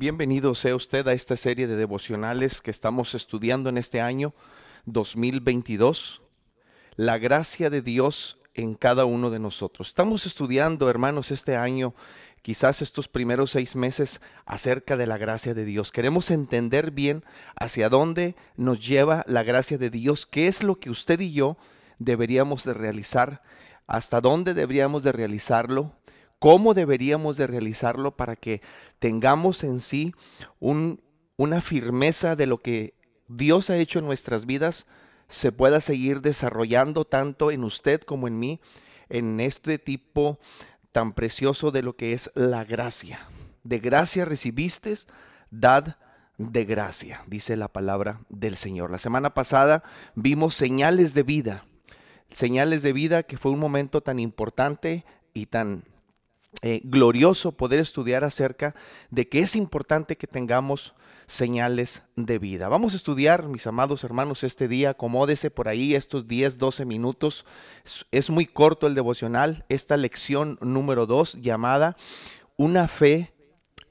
Bienvenido sea usted a esta serie de devocionales que estamos estudiando en este año 2022. La gracia de Dios en cada uno de nosotros. Estamos estudiando, hermanos, este año, quizás estos primeros seis meses, acerca de la gracia de Dios. Queremos entender bien hacia dónde nos lleva la gracia de Dios, qué es lo que usted y yo deberíamos de realizar, hasta dónde deberíamos de realizarlo, cómo deberíamos de realizarlo para que tengamos en sí una firmeza de lo que Dios ha hecho en nuestras vidas, se pueda seguir desarrollando tanto en usted como en mí, en este tipo tan precioso de lo que es la gracia. De gracia recibiste, dad de gracia, dice la palabra del Señor. La semana pasada vimos señales de vida, señales de vida que fue un momento tan importante y tan eh, glorioso poder estudiar acerca de que es importante que tengamos señales de vida. Vamos a estudiar, mis amados hermanos, este día, acomódese por ahí estos 10, 12 minutos. Es muy corto el devocional, esta lección número 2 llamada Una fe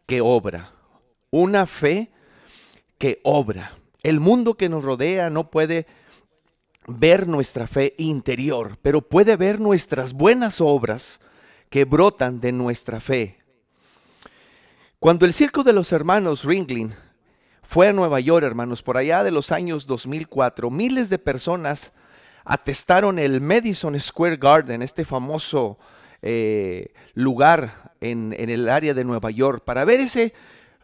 que obra. Una fe que obra. El mundo que nos rodea no puede ver nuestra fe interior, pero puede ver nuestras buenas obras que brotan de nuestra fe. Cuando el circo de los hermanos Ringling fue a Nueva York, hermanos, por allá de los años 2004, miles de personas atestaron el Madison Square Garden, este famoso eh, lugar en, en el área de Nueva York, para ver ese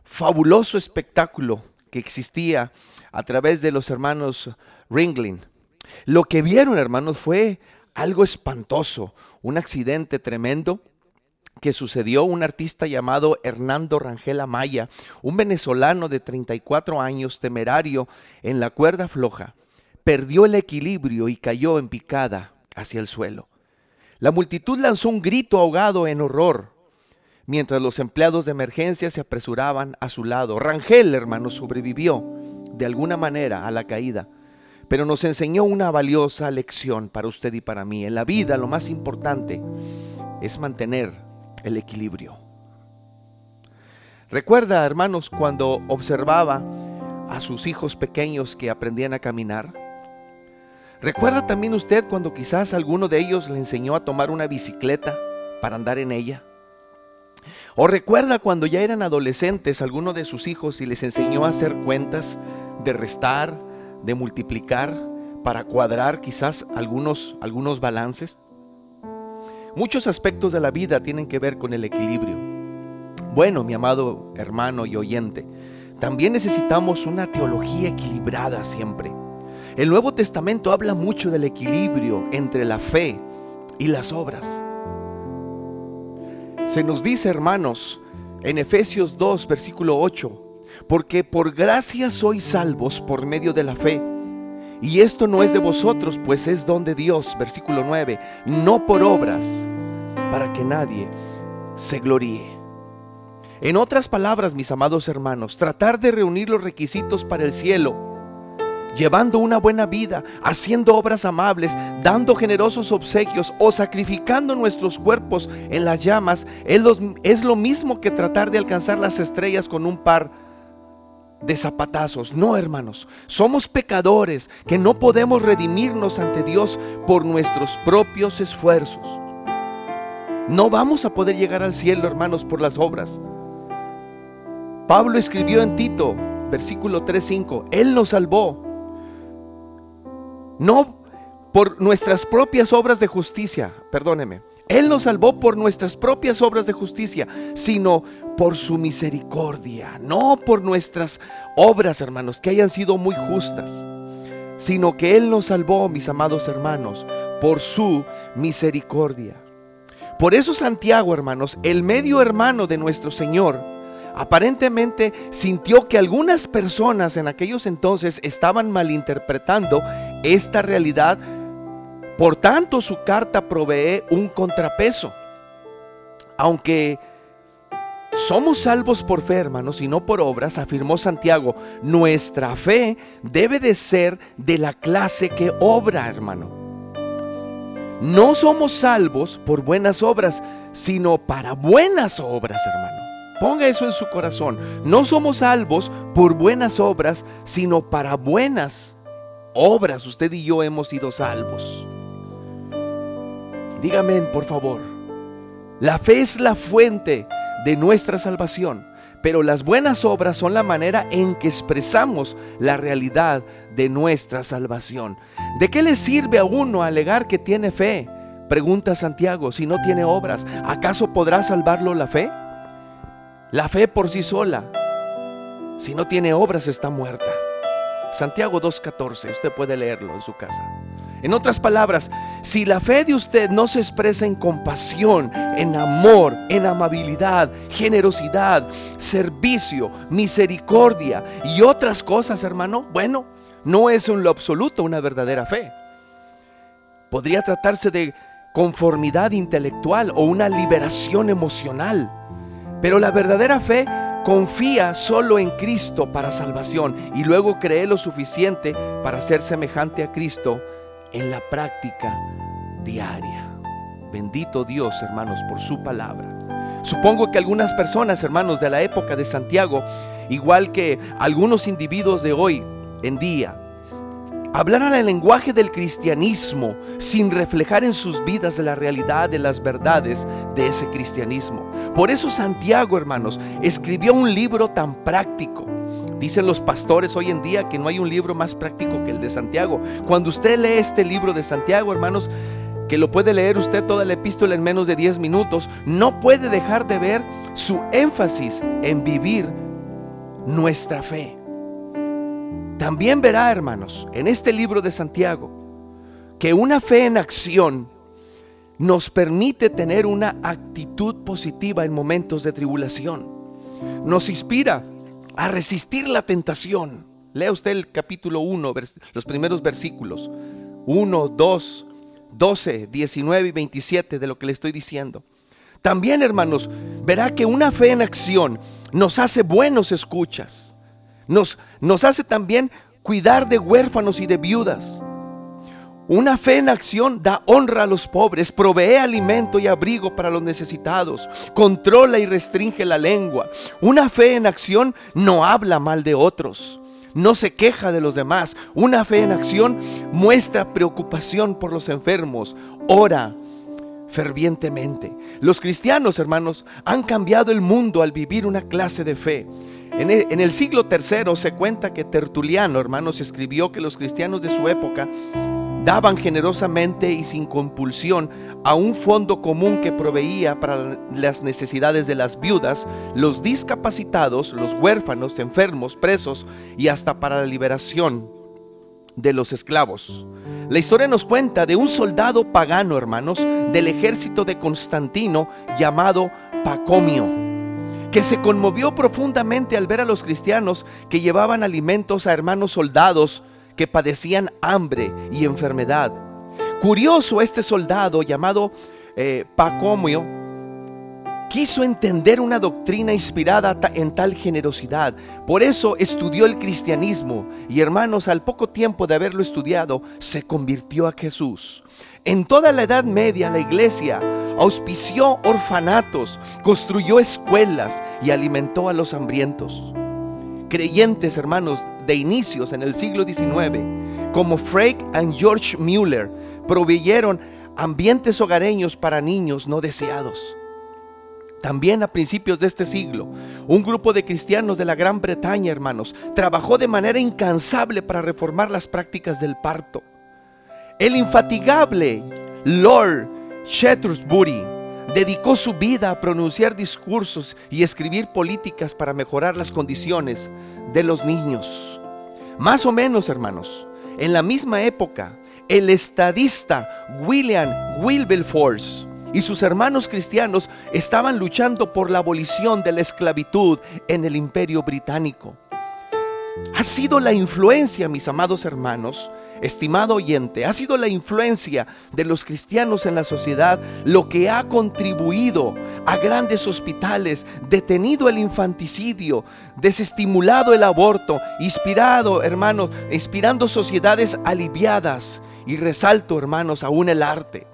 fabuloso espectáculo que existía a través de los hermanos Ringling. Lo que vieron, hermanos, fue algo espantoso, un accidente tremendo que sucedió un artista llamado Hernando Rangel Amaya, un venezolano de 34 años, temerario en la cuerda floja, perdió el equilibrio y cayó en picada hacia el suelo. La multitud lanzó un grito ahogado en horror, mientras los empleados de emergencia se apresuraban a su lado. Rangel, hermano, sobrevivió de alguna manera a la caída pero nos enseñó una valiosa lección para usted y para mí. En la vida lo más importante es mantener el equilibrio. Recuerda, hermanos, cuando observaba a sus hijos pequeños que aprendían a caminar. Recuerda también usted cuando quizás alguno de ellos le enseñó a tomar una bicicleta para andar en ella. O recuerda cuando ya eran adolescentes alguno de sus hijos y les enseñó a hacer cuentas, de restar, de multiplicar para cuadrar quizás algunos, algunos balances. Muchos aspectos de la vida tienen que ver con el equilibrio. Bueno, mi amado hermano y oyente, también necesitamos una teología equilibrada siempre. El Nuevo Testamento habla mucho del equilibrio entre la fe y las obras. Se nos dice, hermanos, en Efesios 2, versículo 8, porque por gracia sois salvos por medio de la fe. Y esto no es de vosotros, pues es don de Dios, versículo 9, no por obras, para que nadie se gloríe. En otras palabras, mis amados hermanos, tratar de reunir los requisitos para el cielo, llevando una buena vida, haciendo obras amables, dando generosos obsequios o sacrificando nuestros cuerpos en las llamas, es lo mismo que tratar de alcanzar las estrellas con un par de zapatazos. No, hermanos, somos pecadores que no podemos redimirnos ante Dios por nuestros propios esfuerzos. No vamos a poder llegar al cielo, hermanos, por las obras. Pablo escribió en Tito, versículo 3:5, Él nos salvó. No por nuestras propias obras de justicia, perdóneme, él nos salvó por nuestras propias obras de justicia, sino por su misericordia, no por nuestras obras, hermanos, que hayan sido muy justas, sino que Él nos salvó, mis amados hermanos, por su misericordia. Por eso Santiago, hermanos, el medio hermano de nuestro Señor, aparentemente sintió que algunas personas en aquellos entonces estaban malinterpretando esta realidad por tanto, su carta provee un contrapeso. Aunque somos salvos por fe, hermanos, y no por obras, afirmó Santiago, nuestra fe debe de ser de la clase que obra, hermano. No somos salvos por buenas obras, sino para buenas obras, hermano. Ponga eso en su corazón. No somos salvos por buenas obras, sino para buenas obras. Usted y yo hemos sido salvos. Dígame, por favor. La fe es la fuente de nuestra salvación, pero las buenas obras son la manera en que expresamos la realidad de nuestra salvación. ¿De qué le sirve a uno alegar que tiene fe? Pregunta Santiago, si no tiene obras, ¿acaso podrá salvarlo la fe? La fe por sí sola, si no tiene obras, está muerta. Santiago 2.14, usted puede leerlo en su casa. En otras palabras, si la fe de usted no se expresa en compasión, en amor, en amabilidad, generosidad, servicio, misericordia y otras cosas, hermano, bueno, no es en lo absoluto una verdadera fe. Podría tratarse de conformidad intelectual o una liberación emocional. Pero la verdadera fe confía solo en Cristo para salvación y luego cree lo suficiente para ser semejante a Cristo en la práctica diaria. Bendito Dios, hermanos, por su palabra. Supongo que algunas personas, hermanos, de la época de Santiago, igual que algunos individuos de hoy en día, hablaran el lenguaje del cristianismo sin reflejar en sus vidas la realidad de las verdades de ese cristianismo. Por eso Santiago, hermanos, escribió un libro tan práctico Dicen los pastores hoy en día que no hay un libro más práctico que el de Santiago. Cuando usted lee este libro de Santiago, hermanos, que lo puede leer usted toda la epístola en menos de 10 minutos, no puede dejar de ver su énfasis en vivir nuestra fe. También verá, hermanos, en este libro de Santiago, que una fe en acción nos permite tener una actitud positiva en momentos de tribulación. Nos inspira a resistir la tentación. Lea usted el capítulo 1, los primeros versículos. 1, 2, 12, 19 y 27 de lo que le estoy diciendo. También, hermanos, verá que una fe en acción nos hace buenos escuchas. Nos, nos hace también cuidar de huérfanos y de viudas. Una fe en acción da honra a los pobres, provee alimento y abrigo para los necesitados, controla y restringe la lengua. Una fe en acción no habla mal de otros, no se queja de los demás. Una fe en acción muestra preocupación por los enfermos, ora fervientemente. Los cristianos, hermanos, han cambiado el mundo al vivir una clase de fe. En el, en el siglo tercero se cuenta que Tertuliano, hermanos, escribió que los cristianos de su época daban generosamente y sin compulsión a un fondo común que proveía para las necesidades de las viudas, los discapacitados, los huérfanos, enfermos, presos y hasta para la liberación de los esclavos. La historia nos cuenta de un soldado pagano, hermanos, del ejército de Constantino llamado Pacomio, que se conmovió profundamente al ver a los cristianos que llevaban alimentos a hermanos soldados que padecían hambre y enfermedad. Curioso, este soldado llamado eh, Pacomio quiso entender una doctrina inspirada en tal generosidad. Por eso estudió el cristianismo y hermanos, al poco tiempo de haberlo estudiado, se convirtió a Jesús. En toda la Edad Media la iglesia auspició orfanatos, construyó escuelas y alimentó a los hambrientos creyentes, hermanos, de inicios en el siglo XIX, como Frank and George Mueller, proveyeron ambientes hogareños para niños no deseados. También a principios de este siglo, un grupo de cristianos de la Gran Bretaña, hermanos, trabajó de manera incansable para reformar las prácticas del parto. El infatigable Lord Shaftesbury dedicó su vida a pronunciar discursos y escribir políticas para mejorar las condiciones de los niños. Más o menos, hermanos, en la misma época, el estadista William Wilberforce y sus hermanos cristianos estaban luchando por la abolición de la esclavitud en el imperio británico. Ha sido la influencia, mis amados hermanos, estimado oyente, ha sido la influencia de los cristianos en la sociedad lo que ha contribuido a grandes hospitales, detenido el infanticidio, desestimulado el aborto, inspirado, hermanos, inspirando sociedades aliviadas. Y resalto, hermanos, aún el arte.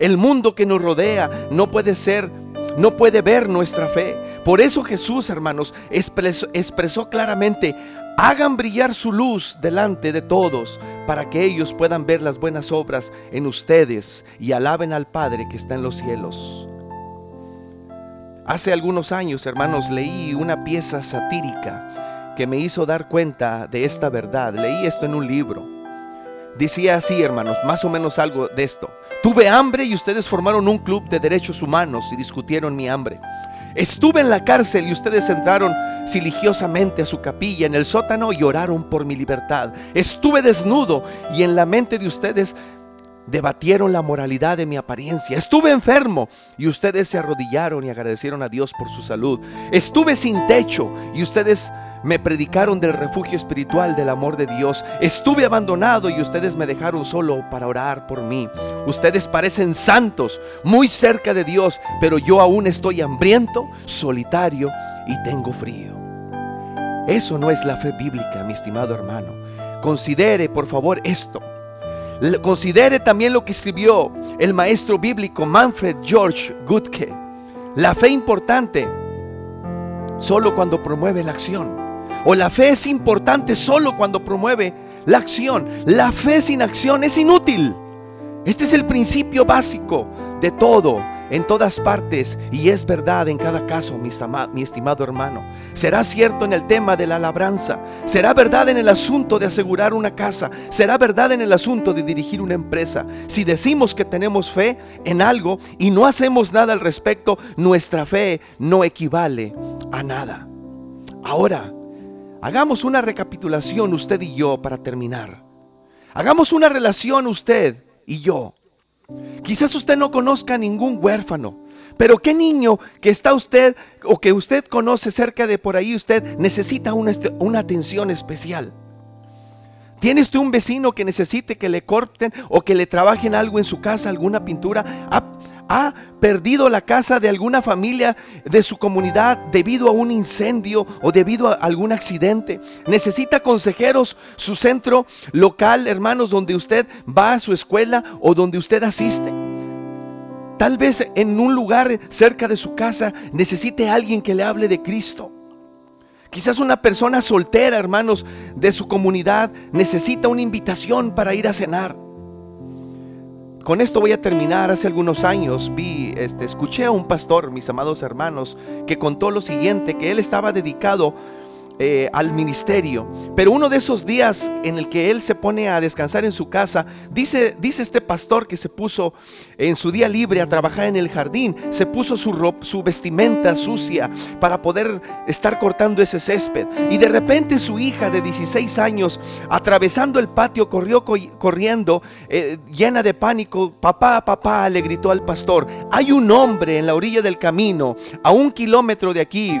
El mundo que nos rodea no puede ser no puede ver nuestra fe. Por eso Jesús, hermanos, expresó, expresó claramente, hagan brillar su luz delante de todos para que ellos puedan ver las buenas obras en ustedes y alaben al Padre que está en los cielos. Hace algunos años, hermanos, leí una pieza satírica que me hizo dar cuenta de esta verdad. Leí esto en un libro. Decía así, hermanos, más o menos algo de esto. Tuve hambre y ustedes formaron un club de derechos humanos y discutieron mi hambre. Estuve en la cárcel y ustedes entraron siligiosamente a su capilla en el sótano y oraron por mi libertad. Estuve desnudo y en la mente de ustedes debatieron la moralidad de mi apariencia. Estuve enfermo y ustedes se arrodillaron y agradecieron a Dios por su salud. Estuve sin techo y ustedes me predicaron del refugio espiritual del amor de Dios. Estuve abandonado y ustedes me dejaron solo para orar por mí. Ustedes parecen santos, muy cerca de Dios, pero yo aún estoy hambriento, solitario y tengo frío. Eso no es la fe bíblica, mi estimado hermano. Considere, por favor, esto. Considere también lo que escribió el maestro bíblico Manfred George Gutke. La fe importante solo cuando promueve la acción. O la fe es importante solo cuando promueve la acción. La fe sin acción es inútil. Este es el principio básico de todo, en todas partes, y es verdad en cada caso, mi, mi, estimado hermano. Será cierto en el tema de la labranza, será verdad en el asunto de asegurar una casa, será verdad en el asunto de dirigir una empresa. Si decimos que tenemos fe en algo y no hacemos nada al respecto, nuestra fe no equivale a nada. Ahora, Hagamos una recapitulación usted y yo para terminar. Hagamos una relación usted y yo. Quizás usted no conozca ningún huérfano, pero qué niño que está usted o que usted conoce cerca de por ahí, usted necesita una, una atención especial. ¿Tiene usted un vecino que necesite que le corten o que le trabajen algo en su casa, alguna pintura? ¿Ha, perdido la casa de alguna familia de su comunidad debido a un incendio o debido a algún accidente? ¿Necesita consejeros su centro local, hermanos, donde usted va a su escuela o donde usted asiste? Tal vez en un lugar cerca de su casa necesite alguien que le hable de Cristo. Quizás una persona soltera, hermanos, de su comunidad necesita una invitación para ir a cenar. Con esto voy a terminar. Hace algunos años vi, este, escuché a un pastor, mis amados hermanos, que contó lo siguiente, que él estaba dedicado eh, al ministerio. Pero uno de esos días en el que él se pone a descansar en su casa, dice, dice este pastor que se puso en su día libre a trabajar en el jardín, se puso su, su vestimenta sucia para poder estar cortando ese césped. Y de repente su hija de 16 años, atravesando el patio, corrió corriendo, eh, llena de pánico. Papá, papá, le gritó al pastor, hay un hombre en la orilla del camino, a un kilómetro de aquí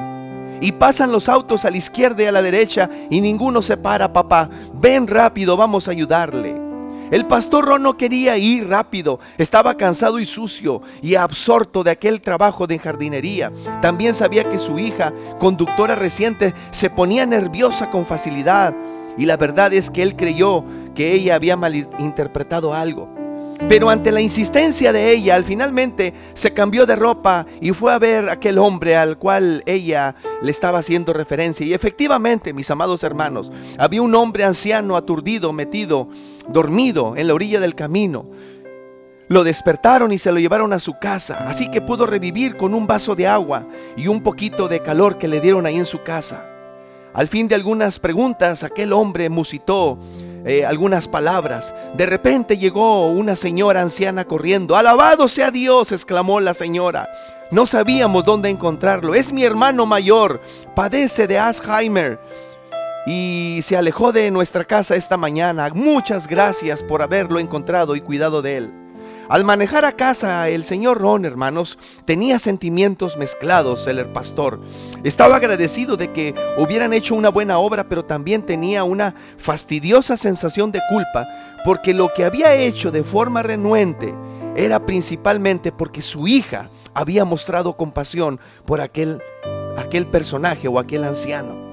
y pasan los autos a la izquierda y a la derecha y ninguno se para, papá. Ven rápido, vamos a ayudarle. El pastor Ron no quería ir rápido, estaba cansado y sucio y absorto de aquel trabajo de jardinería. También sabía que su hija, conductora reciente, se ponía nerviosa con facilidad y la verdad es que él creyó que ella había malinterpretado algo. Pero ante la insistencia de ella, al finalmente se cambió de ropa y fue a ver aquel hombre al cual ella le estaba haciendo referencia. Y efectivamente, mis amados hermanos, había un hombre anciano, aturdido, metido, dormido en la orilla del camino. Lo despertaron y se lo llevaron a su casa, así que pudo revivir con un vaso de agua y un poquito de calor que le dieron ahí en su casa. Al fin de algunas preguntas, aquel hombre musitó eh, algunas palabras. De repente llegó una señora anciana corriendo. Alabado sea Dios, exclamó la señora. No sabíamos dónde encontrarlo. Es mi hermano mayor. Padece de Alzheimer. Y se alejó de nuestra casa esta mañana. Muchas gracias por haberlo encontrado y cuidado de él. Al manejar a casa, el señor Ron, hermanos, tenía sentimientos mezclados, el pastor. Estaba agradecido de que hubieran hecho una buena obra, pero también tenía una fastidiosa sensación de culpa, porque lo que había hecho de forma renuente era principalmente porque su hija había mostrado compasión por aquel, aquel personaje o aquel anciano.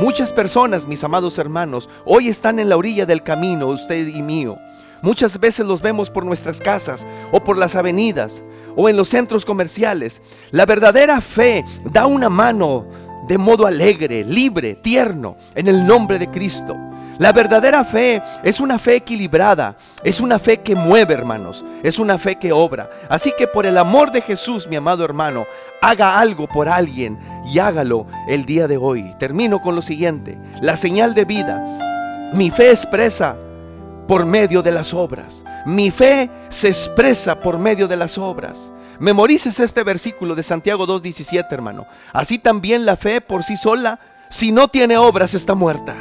Muchas personas, mis amados hermanos, hoy están en la orilla del camino, usted y mío Muchas veces los vemos por nuestras casas o por las avenidas o en los centros comerciales. La verdadera fe da una mano de modo alegre, libre, tierno, en el nombre de Cristo. La verdadera fe es una fe equilibrada, es una fe que mueve, hermanos, es una fe que obra. Así que por el amor de Jesús, mi amado hermano, haga algo por alguien y hágalo el día de hoy. Termino con lo siguiente, la señal de vida. Mi fe expresa por medio de las obras. Mi fe se expresa por medio de las obras. Memorices este versículo de Santiago 2.17, hermano. Así también la fe por sí sola, si no tiene obras, está muerta.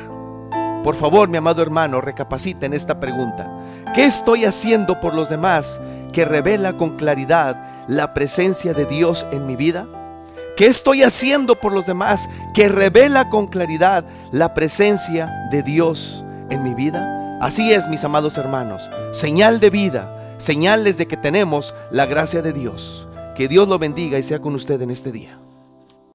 Por favor, mi amado hermano, recapacita en esta pregunta. ¿Qué estoy haciendo por los demás que revela con claridad la presencia de Dios en mi vida? ¿Qué estoy haciendo por los demás que revela con claridad la presencia de Dios en mi vida? Así es, mis amados hermanos, señal de vida señales de que tenemos la gracia de Dios. Que Dios lo bendiga y sea con usted en este día.